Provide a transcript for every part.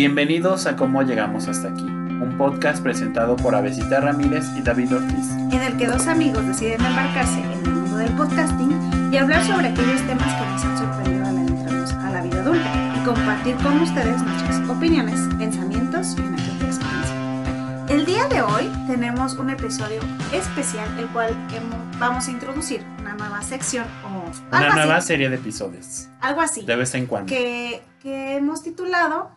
Bienvenidos a Cómo Llegamos Hasta Aquí, un podcast presentado por Avesita Ramírez y David Ortiz. en el que dos amigos deciden embarcarse en el mundo del podcasting y hablar sobre aquellos temas que nos han sorprendido al adentrarnos a la vida adulta y compartir con ustedes nuestras opiniones, pensamientos y una experiencia. El día de hoy tenemos un episodio especial, el cual hemos- vamos a introducir una nueva sección o Una nueva así, serie de episodios, algo así de vez en cuando. que, que hemos titulado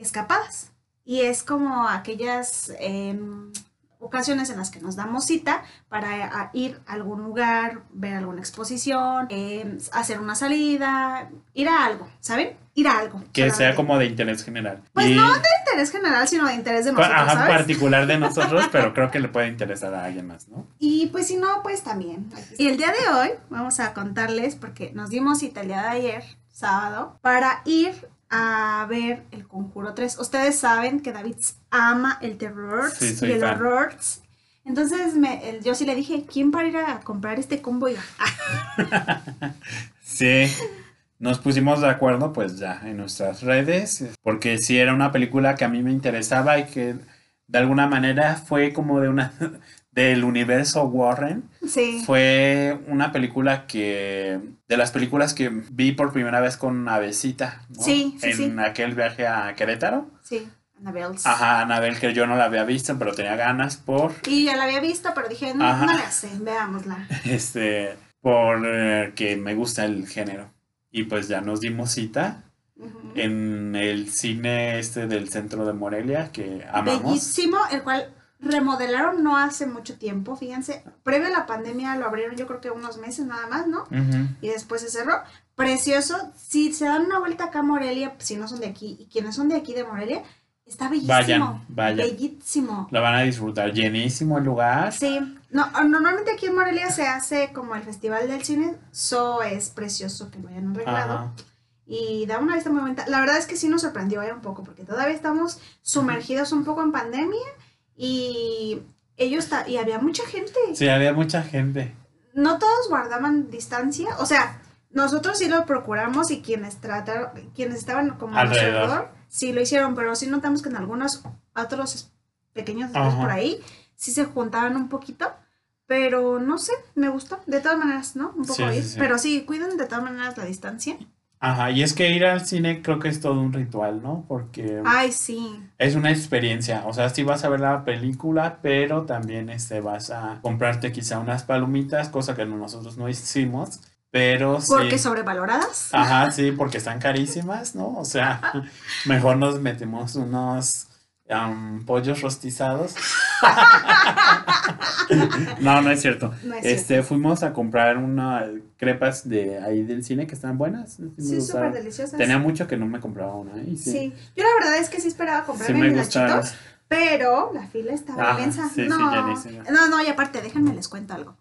Escapadas. Y es como aquellas em, ocasiones en las que nos damos cita para ir a algún lugar, ver alguna exposición, em, hacer una salida, ir a algo, ¿saben? Ir a algo. Que sea como de interés general. Pues y, no de interés general, sino de interés de nosotros, ajá, ¿sabes? particular de nosotros, pero creo que le puede interesar a alguien más, ¿no? Y pues si no, pues también. Y el día de hoy vamos a contarles, porque nos dimos cita el día de ayer, sábado, para ir a ver El Conjuro 3. Ustedes saben que David ama el terror Sí, y el fan. horror. Entonces me, yo sí le dije, ¿quién para ir a comprar este combo? Y, ah, Sí. Nos pusimos de acuerdo, pues ya, en nuestras redes, porque sí era una película que a mí me interesaba y que de alguna manera fue como de una del universo Warren. sí. Fue una película que, de las películas que vi por primera vez con Avesita, ¿no? Sí, sí, En sí. aquel viaje a Querétaro. Sí, Annabelle. Ajá, Anabel, que yo no la había visto, pero tenía ganas por, Y ya la había visto, pero dije, no, Ajá. no le hace, veámosla. este, por eh, me gusta el género. Y pues ya nos dimos cita en el cine este del centro de Morelia, que amamos. Bellísimo, el cual remodelaron no hace mucho tiempo, fíjense. Previo a la pandemia lo abrieron yo creo que unos meses nada más, ¿no? Ujú. Y después se cerró. Precioso. Si se dan una vuelta acá a Morelia, si no son de aquí, y quienes son de aquí de Morelia, está bellísimo. Vayan, vayan. Bellísimo. Lo van a disfrutar. Llenísimo el lugar. Sí, no, normalmente aquí en Morelia se hace como el Festival del Cine, so es precioso que lo hayan arreglado. Ajá. y da una vista muy bonita. La verdad es que sí nos sorprendió eh, un poco, porque todavía estamos sumergidos un poco en pandemia y ellos y había mucha gente. Sí, había mucha gente. No todos guardaban distancia, o sea, nosotros sí lo procuramos y quienes trataron, quienes estaban como Alrededor. alrededor, sí lo hicieron, pero sí notamos que en algunos otros pequeños por ahí sí se juntaban un poquito. Pero no sé, me gustó. De todas maneras, ¿no? Un poco Sí, sí, ir. sí. Pero sí, cuiden de todas maneras la distancia. Ajá, y es que ir al cine creo que es todo un ritual, ¿no? Porque Ay, sí. es una experiencia. O sea, sí vas a ver la película, pero también este, vas a comprarte quizá unas palomitas, cosa que nosotros no hicimos. Pero sí. Porque sobrevaloradas. Ajá, sí, porque están carísimas, ¿no? O sea, mejor nos metemos unos am, pollos rostizados. no, no es cierto. No es Este, fuimos a comprar unas crepas de ahí del cine que están buenas. Sí, Sí, súper deliciosas. Tenía mucho que no me compraba una. ¿eh? Y sí, Sí. Yo la verdad es que sí esperaba sí comprarme gustaron. nachitos, pero la fila estaba Ajá, inmensa. sí, sí, no. no, no, y aparte, déjenme les cuento algo.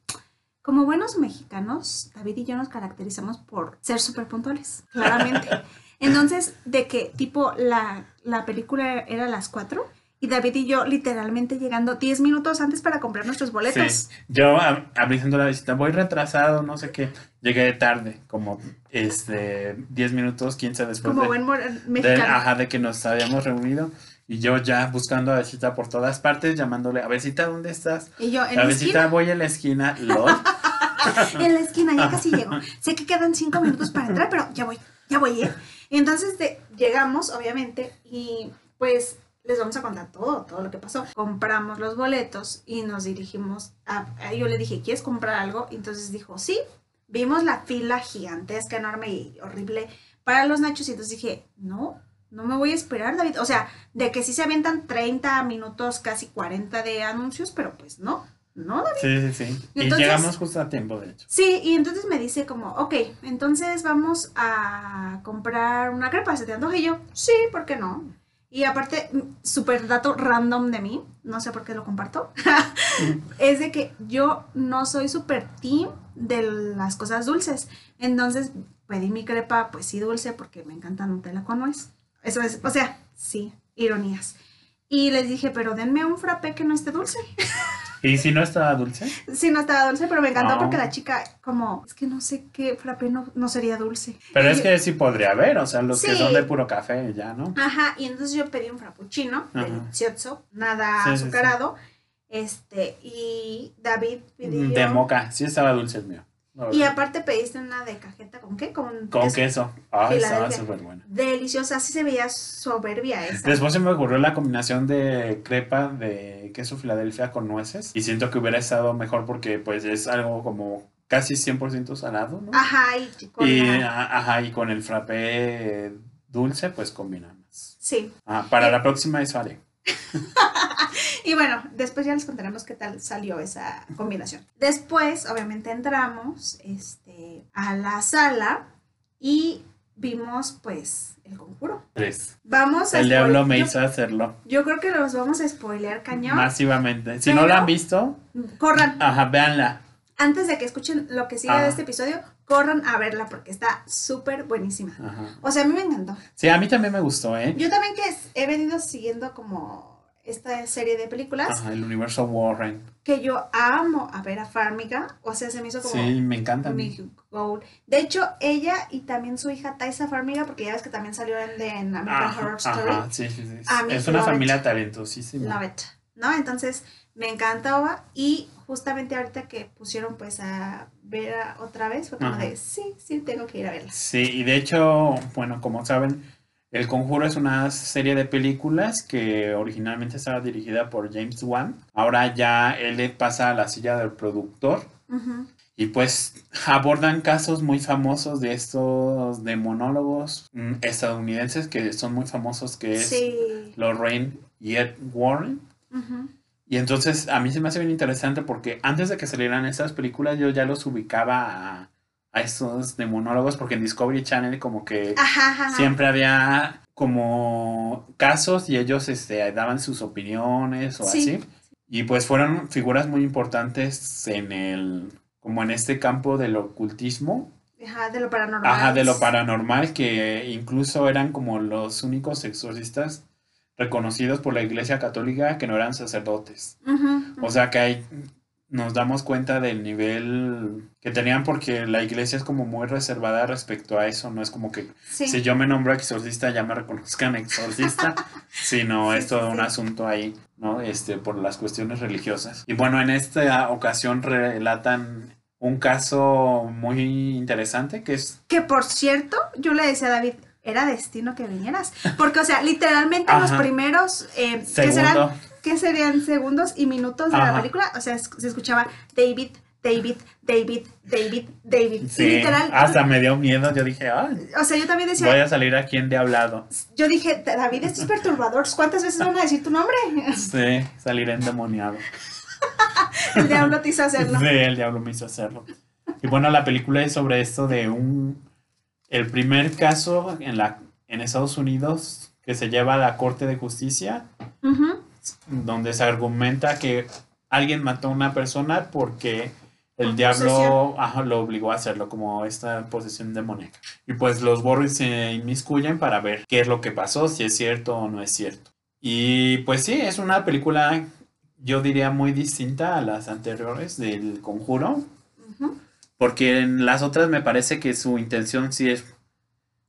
Como buenos mexicanos, David y yo nos caracterizamos por ser súper puntuales, claramente. Entonces, de que tipo la, la película era a las 4 y David y yo literalmente llegando 10 minutos antes para comprar nuestros boletos. Sí. Yo ab- abriendo la visita, voy retrasado, no sé qué. Llegué tarde, como este 10 minutos, 15 después Como de, buen mor- de- mexicano. ajá, de que nos habíamos reunido. Y yo ya buscando a Besita por todas partes, llamándole, a Besita, ¿dónde estás? Y yo en A la Besita, voy a la esquina, LOL. en la esquina, ya casi llego. Sé que quedan cinco minutos para entrar, pero ya voy, ya voy, ¿eh? Y entonces de- llegamos, obviamente, y pues les vamos a contar todo, todo lo que pasó. Compramos los boletos y nos dirigimos a, yo le dije, ¿quieres comprar algo? Entonces dijo, sí. Vimos la fila gigantesca, enorme y horrible para los nachos y entonces dije, no, no me voy a esperar, David. O sea, de que sí se avientan 30 minutos, casi 40 de anuncios, pero pues no, no, David. Sí, sí, sí. Y Entonces- llegamos justo a tiempo, de hecho. Sí, y entonces me dice como, ok, entonces vamos a comprar una crepa, ¿se te antoja? Y yo, sí, ¿por qué no? Y aparte, mm, súper dato random de mí, no sé por qué lo comparto, es de que yo no soy súper team de las cosas dulces. Entonces pedí mi crepa, pues sí, dulce, porque me encanta Nutella con nuez. Eso es, o sea, sí, ironías. Y les dije, pero denme un frappé que no esté dulce. ¿Y si no estaba dulce? Sí, no estaba dulce, pero me encantó No. porque la chica, como, es que no sé qué frappé no, no sería dulce. Pero Y es yo- que sí podría haber, o sea, los que son de puro café ya, ¿no? Ajá, y entonces yo pedí un frappuccino, Ajá. delicioso, nada Sí, sí, sí. azucarado. Este, y David pidió. De moca, sí estaba dulce el mío. Y aparte pediste una de cajeta, ¿con qué? Con, Con queso. queso. Ah, estaba súper bueno. Deliciosa, así se veía soberbia esa. Después se me ocurrió la combinación de crepa de queso Filadelfia con nueces. Y siento que hubiera estado mejor porque pues es algo como casi 100% salado, ¿no? Ajá, y con y, la- a- ajá, y con el frappé dulce pues combina más. Sí. Ah, para Eh. la próxima eso haré. Y bueno, después ya les contaremos qué tal salió esa combinación. Después, obviamente, entramos este, a la sala y vimos, pues, el conjuro. Tres. Vamos a El diablo me hizo hacerlo Yo creo que los vamos a spoilear cañón. masivamente. Si Pero- no la han visto, Corran, ajá, véanla. antes de que escuchen lo que sigue Ajá. de este episodio, corran a verla porque está súper buenísima. Ajá. O sea, a mí me encantó. Sí, a mí también me gustó, ¿eh? Yo también que he venido siguiendo como esta serie de películas Ajá, el universo Warren. que yo amo a ver a Farmiga. O sea, se me hizo como Sí, me encanta. mi goal. De hecho, ella y también su hija Taisa Farmiga, porque ya ves que también salió en, de- en American Ajá, Horror Story. ajá, sí, sí, sí. A mí, Es una familia it. talentosísima. Love it, ¿no? Entonces me encantaba y justamente ahorita que pusieron pues a ver a- otra vez fue como Ajá. de sí, sí, tengo que ir a verla. Sí, y de hecho, bueno, como saben, El Conjuro es una serie de películas que originalmente estaba dirigida por James Wan. Ahora ya él pasa a la silla del productor. Y pues abordan casos muy famosos de estos demonólogos mm, estadounidenses que son muy famosos, que es Sí. Lorraine y Ed Warren. Y entonces a mí se me hace bien interesante porque antes de que salieran estas películas yo ya los ubicaba a, a estos demonólogos porque en Discovery Channel como que Ajá, ajá, ajá. siempre había como casos y ellos este, daban sus opiniones o Sí. así. Y pues fueron figuras muy importantes en el, como en este campo del ocultismo, Ajá, de lo paranormal. ajá, de lo paranormal, que incluso eran como los únicos exorcistas reconocidos por la Iglesia Católica que no eran sacerdotes. O sea que ahí nos damos cuenta del nivel que tenían porque la iglesia es como muy reservada respecto a eso, no es como que sí. si yo me nombro exorcista ya me reconozcan exorcista, sino Sí, es todo sí, un asunto ahí, ¿no? Este, por las cuestiones religiosas. Y bueno, en esta ocasión relatan un caso muy interesante que es Que por cierto, yo le decía a David, era destino que vinieras. Porque, o sea, literalmente en los Ajá. primeros, eh, ¿qué, segundo, serán, ¿qué serían segundos y minutos de la Ajá. película? O sea, es- se escuchaba David, David, David, David, David. sí, Y literal, hasta me dio miedo, yo dije, ay, o sea, yo también decía, voy a salir aquí en diablado. yo dije, David, esto es perturbador. ¿Cuántas veces van a decir tu nombre? Sí, salir endemoniado. El diablo te hizo hacerlo. Sí, el diablo me hizo hacerlo. Y bueno, la película es sobre esto de un. El primer caso en, la, en Estados Unidos que se lleva a la Corte de Justicia, donde se argumenta que alguien mató a una persona porque el diablo ajá, lo obligó a hacerlo, como esta posesión demoníaca. Y pues los Warriors se inmiscuyen para ver qué es lo que pasó, si es cierto o no es cierto. Y pues sí, es una película, yo diría, muy distinta a las anteriores del Conjuro. Porque en las otras me parece que su intención sí es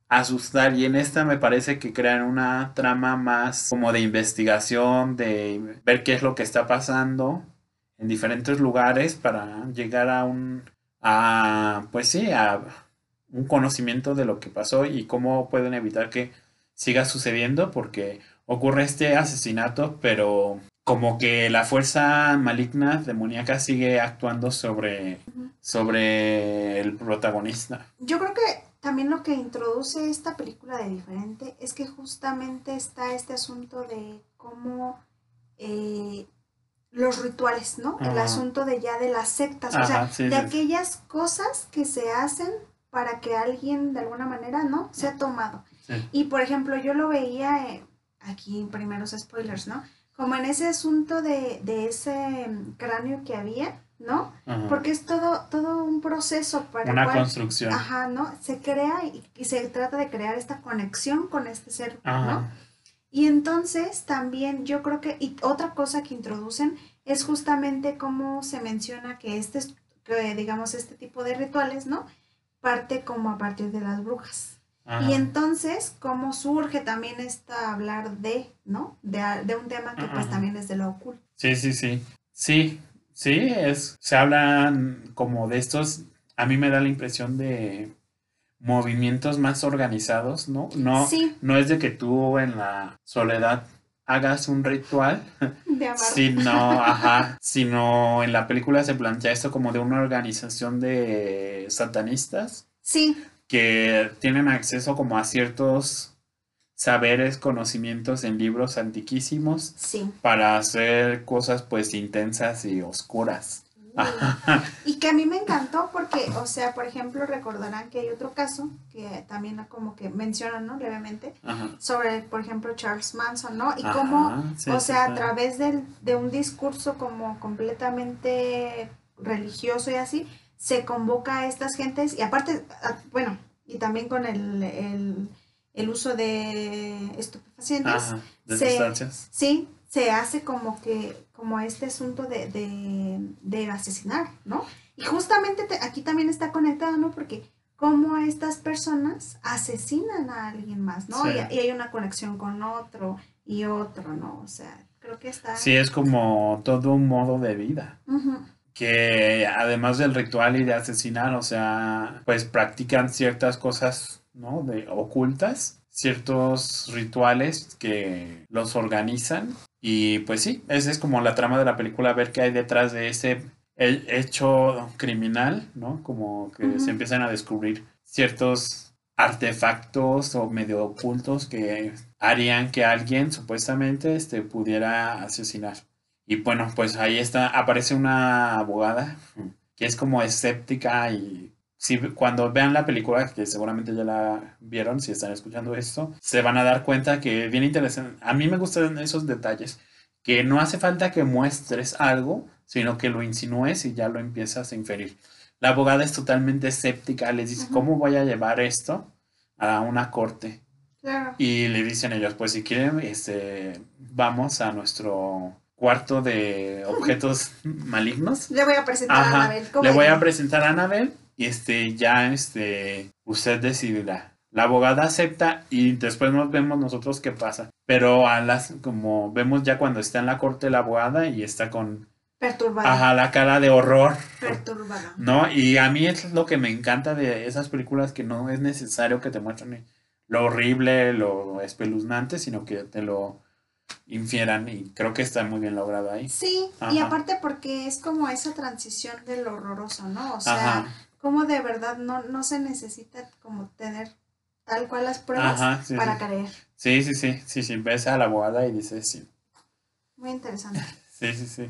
asustar y en esta me parece que crean una trama más como de investigación, de ver qué es lo que está pasando en diferentes lugares para llegar a un, a, pues sí, a un conocimiento de lo que pasó y cómo pueden evitar que siga sucediendo porque ocurre este asesinato, pero como que la fuerza maligna demoníaca sigue actuando sobre, sobre el protagonista. Yo creo que también lo que introduce esta película de diferente es que justamente está este asunto de cómo eh, los rituales, ¿no? El asunto de ya de las sectas, o sea, sí, de sí. aquellas cosas que se hacen para que alguien de alguna manera, ¿no? Sea tomado. Sí. Y por ejemplo, yo lo veía eh, aquí, primeros spoilers, ¿no? Como en ese asunto de, de ese mm, cráneo que había, ¿no? Ajá. Porque es todo, todo un proceso para Una cual- construcción. Ajá, ¿no? Se crea y, y se trata de crear esta conexión con este ser, ¿no? Y entonces también yo creo que, y otra cosa que introducen es justamente cómo se menciona que este, que digamos, este tipo de rituales, ¿no? Parte como a partir de las brujas. Y entonces, cómo surge también esta hablar de, ¿no? De, de un tema que pues también es de lo oculto. Sí, sí, sí. Sí, sí, es, se hablan como de estos, a mí me da la impresión de movimientos más organizados, ¿no? No, no es de que tú en la soledad hagas un ritual, de sino, ajá, sino en la película se plantea esto como de una organización de satanistas. Sí. Que tienen acceso como a ciertos saberes, conocimientos en libros antiquísimos. Sí. Para hacer cosas pues intensas y oscuras. y que a mí me encantó porque, o sea, por ejemplo, recordarán que hay otro caso que también como que mencionan, ¿no? Levemente, sobre, por ejemplo, Charles Manson, ¿no? Y cómo, o sea, a través de un discurso como completamente religioso y así, se convoca a estas gentes y aparte, bueno, y también con el, el, uso de estupefacientes. de Sí, se hace como que como este asunto de, de, asesinar, ¿no? Y justamente aquí también está conectado, ¿no? Porque cómo estas personas asesinan a alguien más, ¿no? Y, hay una conexión con otro y otro, ¿no? O sea, creo que está... Sí, es como todo un modo de vida. Que además del ritual y de asesinar, o sea, pues practican ciertas cosas, ¿no? De ocultas ciertos rituales que los organizan y pues sí, esa es como la trama de la película, ver qué hay detrás de ese hecho criminal, ¿no? Como que se empiezan a descubrir ciertos artefactos o medio ocultos que harían que alguien supuestamente este, pudiera asesinar. Y bueno, pues ahí está, aparece una abogada que es como escéptica y si cuando vean la película, que seguramente ya la vieron, si están escuchando esto, se van a dar cuenta que bien interesante. A mí me gustan esos detalles, que no hace falta que muestres algo, sino que lo insinúes y ya lo empiezas a inferir. La abogada es totalmente escéptica, les dice, ¿cómo voy a llevar esto a una corte? Y le dicen ellos, pues si quieren, este, vamos a nuestro cuarto de objetos malignos. Le voy a presentar a Anabel. Le voy a presentar a Anabel y este, ya este, usted decidirá. La abogada acepta y después nos vemos nosotros qué pasa. Pero a las, como vemos ya cuando está en la corte la abogada y está con... Perturbada. Ajá, la cara de horror. Perturbada. ¿No? Y a mí es lo que me encanta de esas películas que no es necesario que te muestren lo horrible, lo espeluznante, sino que te lo infieran y creo que está muy bien logrado ahí. Sí, y aparte porque es como esa transición del horroroso, ¿no? O sea, como de verdad no, no se necesita como tener tal cual las pruebas para creer. Sí, sí, sí, sí, sí, ves a la abogada y dices sí. Muy interesante. sí, sí, sí.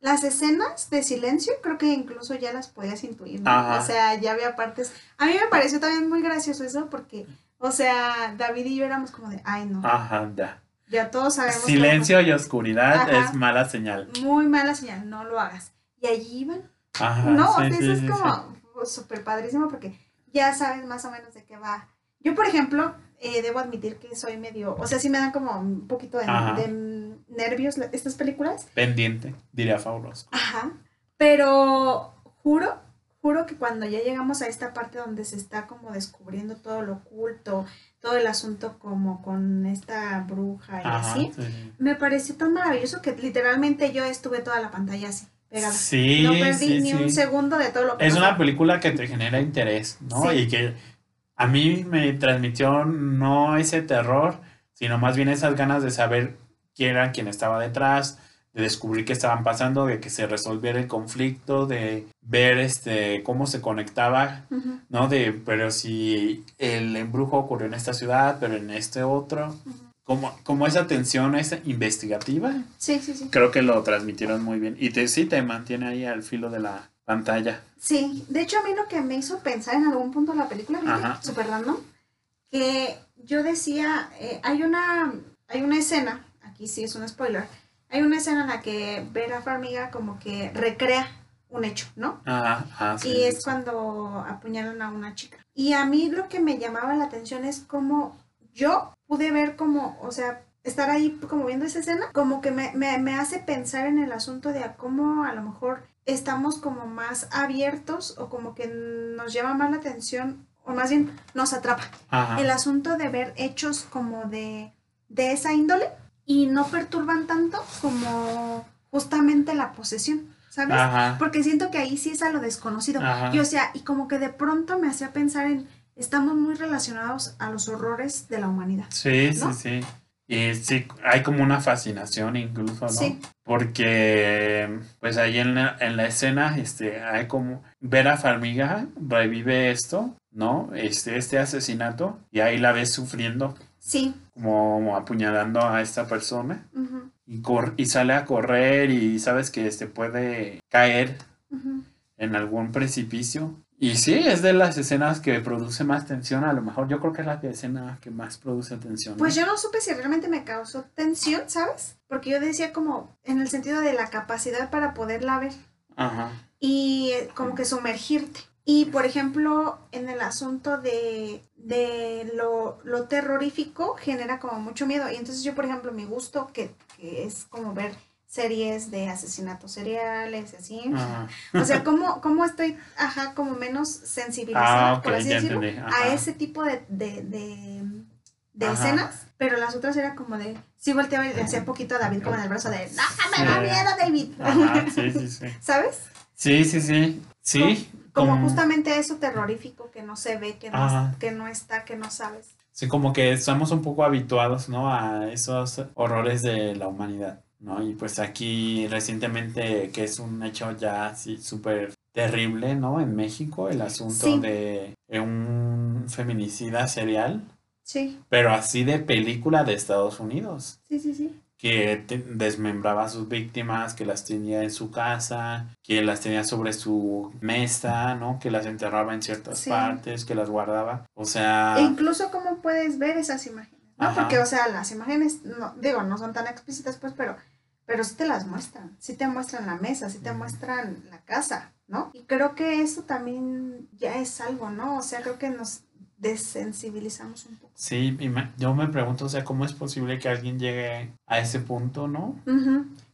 Las escenas de silencio creo que incluso ya las podías intuir, ¿no? O sea, ya había partes... A mí me pareció también muy gracioso eso porque, o sea, David y yo éramos como de, ay, no. Ajá, ya. Ya todos sabemos. Silencio y oscuridad es mala señal. Muy mala señal, no lo hagas. Y allí iban. Ajá, no, o sea, eso es como súper padrísimo porque ya sabes más o menos de qué va. Yo, por ejemplo, eh, debo admitir que soy medio, o sea, sí me dan como un poquito de, nervios estas películas. Pendiente, diría Fauros. Ajá. Pero juro, juro que cuando ya llegamos a esta parte donde se está como descubriendo todo lo oculto, todo el asunto como con esta bruja y así, me pareció tan maravilloso que literalmente yo estuve toda la pantalla así. Sí, no perdí ni un segundo de todo lo que Es una película que te genera interés, ¿no? Y que a mí me transmitió no ese terror, sino más bien esas ganas de saber quién era quien estaba detrás, de descubrir qué estaban pasando, de que se resolviera el conflicto, de ver este cómo se conectaba, ¿no? De pero si el embrujo ocurrió en esta ciudad, pero en este otro como, como esa tensión esa investigativa. Sí, sí, sí. Creo que lo transmitieron muy bien. Y te, sí te mantiene ahí al filo de la pantalla. Sí, de hecho a mí lo que me hizo pensar en algún punto de la película, super random, que yo decía, eh, hay una hay una escena, aquí sí es un spoiler, hay una escena en la que Vera Farmiga como que recrea un hecho, ¿no? Ajá, ah, sí, y es cuando apuñalan a una chica. Y a mí lo que me llamaba la atención es cómo yo pude ver como, o sea, estar ahí como viendo esa escena, como que me, me, me hace pensar en el asunto de a cómo a lo mejor estamos como más abiertos o como que nos llama más la atención o más bien nos atrapa Ajá. el asunto de ver hechos como de, de esa índole y no perturban tanto como justamente la posesión, ¿sabes? Ajá. Porque siento que ahí sí es a lo desconocido. Ajá. Y o sea, y como que de pronto me hacía pensar en, estamos muy relacionados a los horrores de la humanidad. Sí, ¿no? sí, sí. Y sí, hay como una fascinación incluso, ¿no? Sí. Porque, pues ahí en la, en la escena, este, hay como, Vera Farmiga revive esto, ¿no? Este, este asesinato, y ahí la ves sufriendo, Sí. como apuñalando a esta persona, y, cor- y sale a correr, y sabes que este puede caer en algún precipicio. Y sí, es de las escenas que produce más tensión, a lo mejor yo creo que es la escena que más produce tensión. ¿no? Pues yo no supe si realmente me causó tensión, ¿sabes? Porque yo decía como en el sentido de la capacidad para poderla ver. Ajá. y eh, como que sumergirte. Y por ejemplo, en el asunto de, de lo, lo terrorífico genera como mucho miedo. Y entonces yo, por ejemplo, mi gusto, que, que es como ver series de asesinatos seriales y así. Ajá. O sea, cómo, cómo estoy, ajá, como menos sensibilizada, Ah, por así decirlo, a ese tipo de, de, de, escenas. Pero las otras era como de, sí volteaba y le hacía poquito a David como en el brazo de, no, me da miedo, David. Ajá, sí, sí, sí. ¿Sabes? Sí, sí, sí. Sí. Como como- justamente eso terrorífico que no se ve, que no, que no está, que no sabes. Sí, como que estamos un poco habituados, ¿no? A esos horrores de la humanidad, ¿no? Y pues aquí recientemente, que es un hecho ya así súper terrible, ¿no? En México, el asunto Sí. de un feminicida serial, Sí, pero así de película de Estados Unidos. sí, sí, sí. Que desmembraba a sus víctimas, que las tenía en su casa, que las tenía sobre su mesa, ¿no? Que las enterraba en ciertas Sí. partes, que las guardaba. O sea, E incluso cómo puedes ver esas imágenes, ¿no? Ajá. Porque, o sea, las imágenes, no, digo, no son tan explícitas, pues, pero, pero sí te las muestran. Sí te muestran la mesa, sí te muestran la casa, ¿no? Y creo que eso también ya es algo, ¿no? O sea, creo que nos desensibilizamos un poco. sí, y me- yo me pregunto, o sea, ¿cómo es posible que alguien llegue a ese punto, ¿no?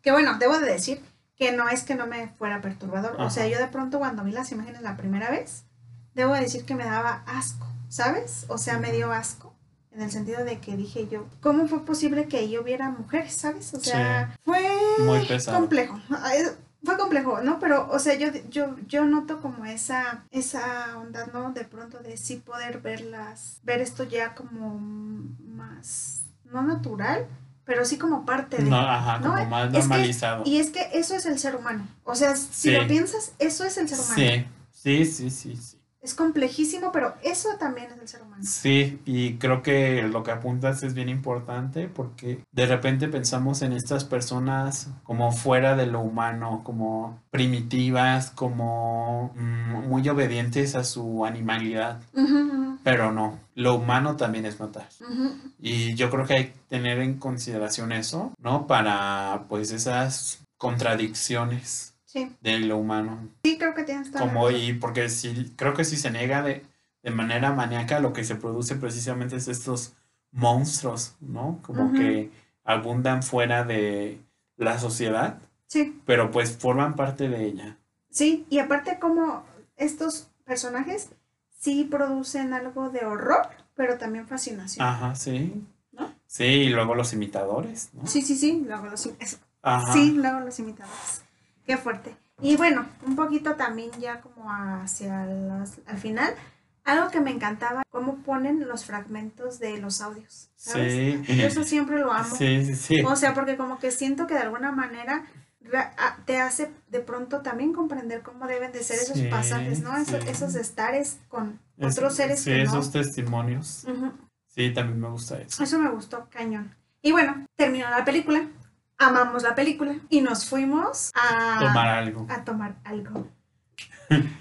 Que bueno, debo de decir que no es que no me fuera perturbador. O sea, yo de pronto cuando vi las imágenes la primera vez, debo de decir que me daba asco, ¿sabes? O sea, me dio asco. En el sentido de que dije yo, ¿cómo fue posible que yo viera mujeres, ¿sabes? O sea, fue Muy complejo. Fue complejo, ¿no? Pero, o sea, yo, yo, yo noto como esa, esa onda, ¿no? De pronto de sí poder verlas, ver esto ya como más, no natural, pero sí como parte de... No, ajá, ¿no? como más Es que- normalizado. Y es que eso es el ser humano. O sea, si Sí. lo piensas, eso es el ser humano. Sí, sí, sí, sí, sí. Es complejísimo, pero eso también es el ser humano. Sí, y creo que lo que apuntas es bien importante porque de repente pensamos en estas personas como fuera de lo humano, como primitivas, como mm, muy obedientes a su animalidad, pero no, lo humano también es matar. Y yo creo que hay que tener en consideración eso, ¿no? Para pues esas contradicciones Sí, de lo humano. sí, creo que tienes toda Como porque si creo que si se niega de, de manera maníaca lo que se produce precisamente es estos monstruos, ¿no? Como que abundan fuera de la sociedad, Sí, pero pues forman parte de ella. sí, y aparte como estos personajes sí producen algo de horror, pero también fascinación. Ajá, sí. ¿No? Sí, y luego los imitadores, ¿no? Sí, sí, sí, luego los, Ajá. sí, luego los imitadores. Qué fuerte. Y bueno, un poquito también ya como hacia las- al final, algo que me encantaba, cómo ponen los fragmentos de los audios. ¿sabes? Sí. Yo eso siempre lo amo. Sí, sí, sí. O sea, porque como que siento que de alguna manera te hace de pronto también comprender cómo deben de ser esos Sí, pasajes, ¿no? Esos, sí. esos estares con Es- otros seres sí, que no. esos testimonios. Ujú. Sí, también me gusta eso. Eso me gustó cañón. Y bueno, terminó la película, amamos la película y nos fuimos a Tomar algo. a tomar algo.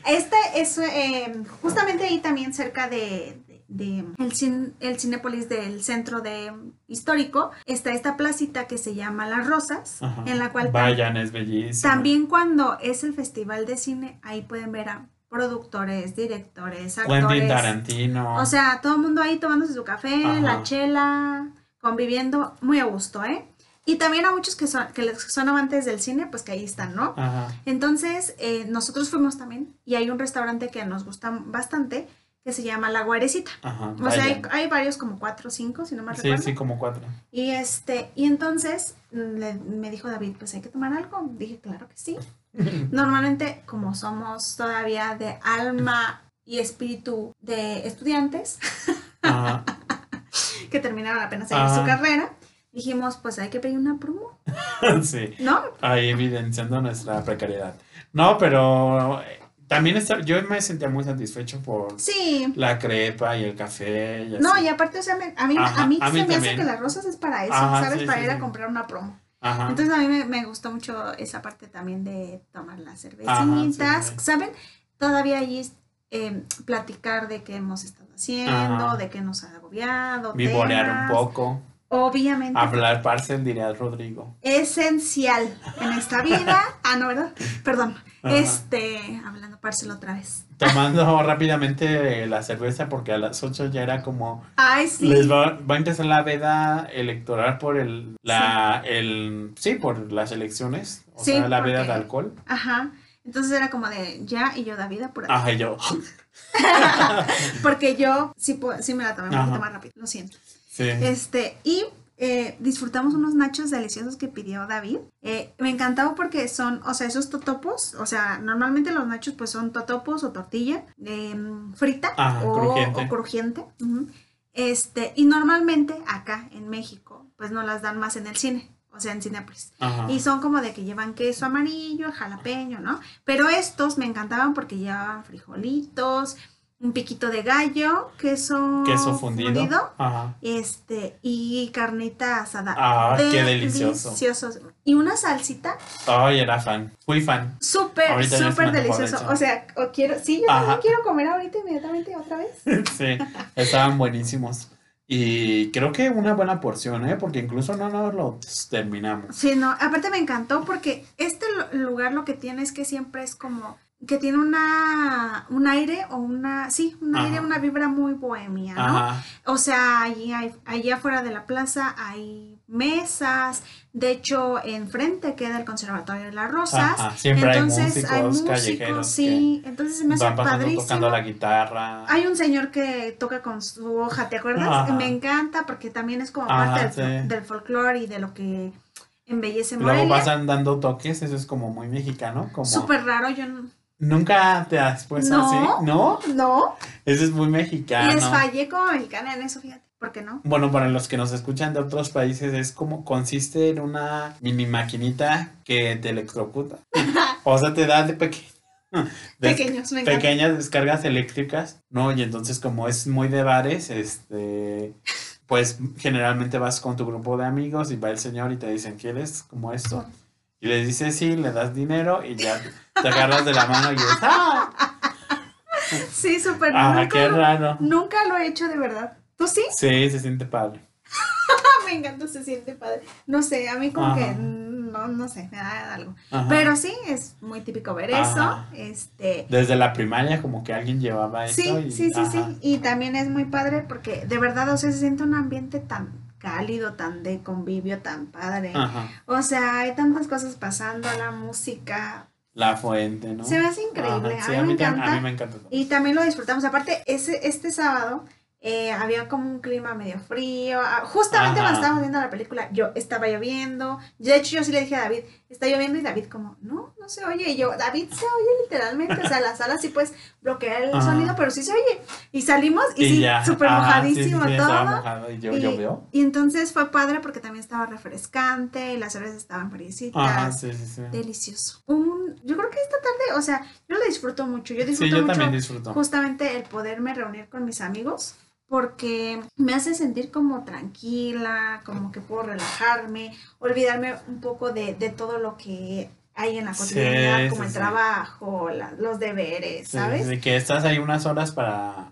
Este es eh, justamente ahí también cerca de, el, cin- el Cinépolis del centro de histórico está esta placita que se llama Las Rosas, Ajá. en la cual Vayan, es bellísimo. también cuando es el festival de cine, ahí pueden ver a productores, directores, Quentin actores. Tarantino. O sea, todo el mundo ahí tomándose su café, Ajá. la chela, conviviendo muy a gusto, ¿eh? Y también a muchos que son, que les- son amantes del cine, pues que ahí están, ¿no? Ajá. Entonces, eh, nosotros fuimos también y hay un restaurante que nos gusta bastante que se llama La Guarecita. Ajá. O sea, hay, hay varios como cuatro o cinco, si no me Sí, recuerdo. sí, como cuatro. Y este, y entonces mm, le- me dijo David, pues hay que tomar algo. Dije, claro que sí. Normalmente, como somos todavía de alma y espíritu de estudiantes que terminaron apenas su carrera, dijimos, pues hay que pedir una promo, sí. ¿no? Ahí evidenciando nuestra precariedad. No, pero eh, también está, yo me sentía muy satisfecho por Sí. la crepa y el café. Y No, y aparte, o sea, me- a mí, Ajá, a mí a mí se me hace que las rosas es para eso, Ajá, ¿sabes? sí, para sí, ir a comprar una promo. Ajá. Entonces a mí me, me gustó mucho esa parte también de tomar las cervecitas. ¿saben? Todavía allí eh, platicar de qué hemos estado haciendo, de qué nos ha agobiado. Vivorear un poco. Obviamente. Hablar parcel, diría Rodrigo. Esencial en esta vida. ah, no, ¿verdad? Perdón. Ajá. Este, hablando parcel otra vez. Tomando rápidamente la cerveza porque a las 8 ya era como Ay, sí. les va, va a empezar la veda electoral por el la el sí por las elecciones o Sí, sea la veda porque- de alcohol Ajá. Entonces era como de ya y yo David por ajá y yo Porque yo sí, puedo- sí me la tomé un poquito más rápido, lo siento. Sí Este, y eh, disfrutamos unos nachos deliciosos que pidió David. Eh, me encantaba porque son, o sea, esos totopos, o sea, normalmente los nachos pues son totopos o tortilla eh, frita Ajá, o crujiente. o crujiente. ujú. Este, y normalmente acá en México pues no las dan más en el cine, o sea, en Cinépolis. ajá Y son como de que llevan queso amarillo, jalapeño, ¿no? Pero estos me encantaban porque llevaban frijolitos, un piquito de gallo, queso, queso fundido, ajá este, y carnita asada. Ah, qué delicioso. Y una salsita ay era fan fui fan súper, súper de delicioso. O sea, o quiero, sí, yo Ajá. también quiero comer ahorita inmediatamente otra vez. sí estaban buenísimos y creo que una buena porción eh porque incluso no nos lo terminamos Sí, no, aparte me encantó porque este lu- lugar lo que tiene es que siempre es como que tiene una un aire o una sí, un aire, una vibra muy bohemia, ¿no? ajá O sea, allí hay, allí afuera de la plaza hay mesas, de hecho, enfrente queda el Conservatorio de las Rosas. Ajá, siempre hay entonces músicos callejeros sí, entonces se me hace padrísimo. tocando la guitarra Hay un señor que toca con su hoja, ¿te acuerdas? Me encanta porque también es como parte del, sí. del folclore y de lo que embellece Luego Morelia. pasan dando toques, eso es como muy mexicano, como Súper raro, yo no. Nunca te has puesto No. así, ¿no? No. Eso es muy mexicano. Les fallé como mexicana en eso, fíjate. ¿Por qué no? Bueno, para los que nos escuchan de otros países es como consiste en una mini maquinita que te electrocuta. o sea, te da de pequeño. des- Pequeños, me pequeñas descargas eléctricas, ¿no? Y entonces como es muy de bares, este, pues generalmente vas con tu grupo de amigos y va el señor y te dicen, ¿quieres como esto? Y le dices sí, le das dinero y ya te agarras de la mano y es, ¡ah! Sí, súper. ¡Ah, nunca, qué raro! nunca lo he hecho de verdad. ¿Tú sí? Sí, se siente padre. Me encanta, se siente padre. No sé, a mí como Ajá. que no, no sé, me da algo. Ajá. Pero sí, es muy típico ver eso. Este, Desde la primaria como que alguien llevaba eso sí, y, sí, sí, sí. Y también es muy padre porque de verdad, o sea, se siente un ambiente tan cálido, tan de convivio, tan padre. Ajá. O sea, hay tantas cosas pasando, la música. La fuente, ¿no? Se me hace increíble, Ajá, sí, a mí me encanta. A mí me encanta. Y también lo disfrutamos. Aparte, ese, este sábado eh, había como un clima medio frío. Ah, Justamente Ajá. cuando estábamos viendo la película, yo estaba lloviendo. De hecho, yo sí le dije a David, está lloviendo. Y David, como, no, no se oye. Y yo, David se oye literalmente. O sea, la sala sí puedes bloquear el Ajá. sonido, pero sí se oye. Y salimos y, sí, súper ajá, sí, sí, mojadísimo todo. mojado y yo, y, llovió. y entonces fue padre porque también estaba refrescante y las cervezas estaban sí. Delicioso. Un, yo creo que esta tarde, o sea, yo lo disfruto mucho. Yo disfruto yo mucho también disfruto. justamente el poderme reunir con mis amigos porque me hace sentir como tranquila, como que puedo relajarme, olvidarme un poco de, de todo lo que hay en la Sí, cotidianidad, como sí, el sí. trabajo, la- los deberes, ¿sabes? De que estás ahí unas horas para,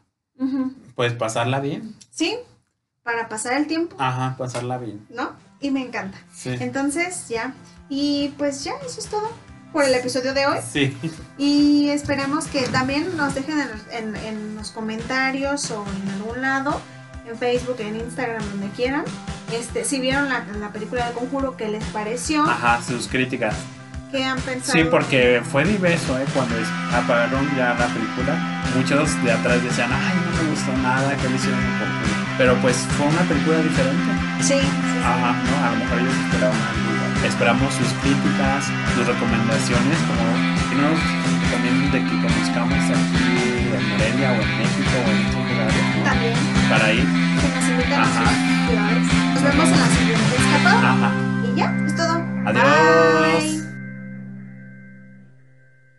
pues, pasarla bien. Sí, para pasar el tiempo, Ajá, pasarla bien. ¿no? Y me encanta. Sí. Entonces, ya. Y pues ya, eso es todo por el episodio de hoy. Sí. Y esperemos que también nos dejen en, en- en los comentarios o en algún lado, en Facebook, en Instagram, donde quieran, este, si vieron la, la película de Conjuro, ¿qué les pareció? Ajá, sus críticas. ¿Qué han pensado? Sí, porque fue diverso, ¿eh? Cuando apagaron ya la película, muchos de atrás decían, ay, no me gustó nada, que le hicieron un Conjuro. Pero pues fue una película diferente. Sí, sí, sí. Ajá, ¿no? A lo mejor ellos esperaban algo. Esperamos sus críticas, sus recomendaciones, como que nos recomienden de que conozcamos aquí en Morelia o en México o en otros lugares, ¿no? También, Para ir. que nos inviten a Ajá. sus ciudades. Nos vemos en la siguiente escapada. Ajá. Y ya, es todo. Adiós.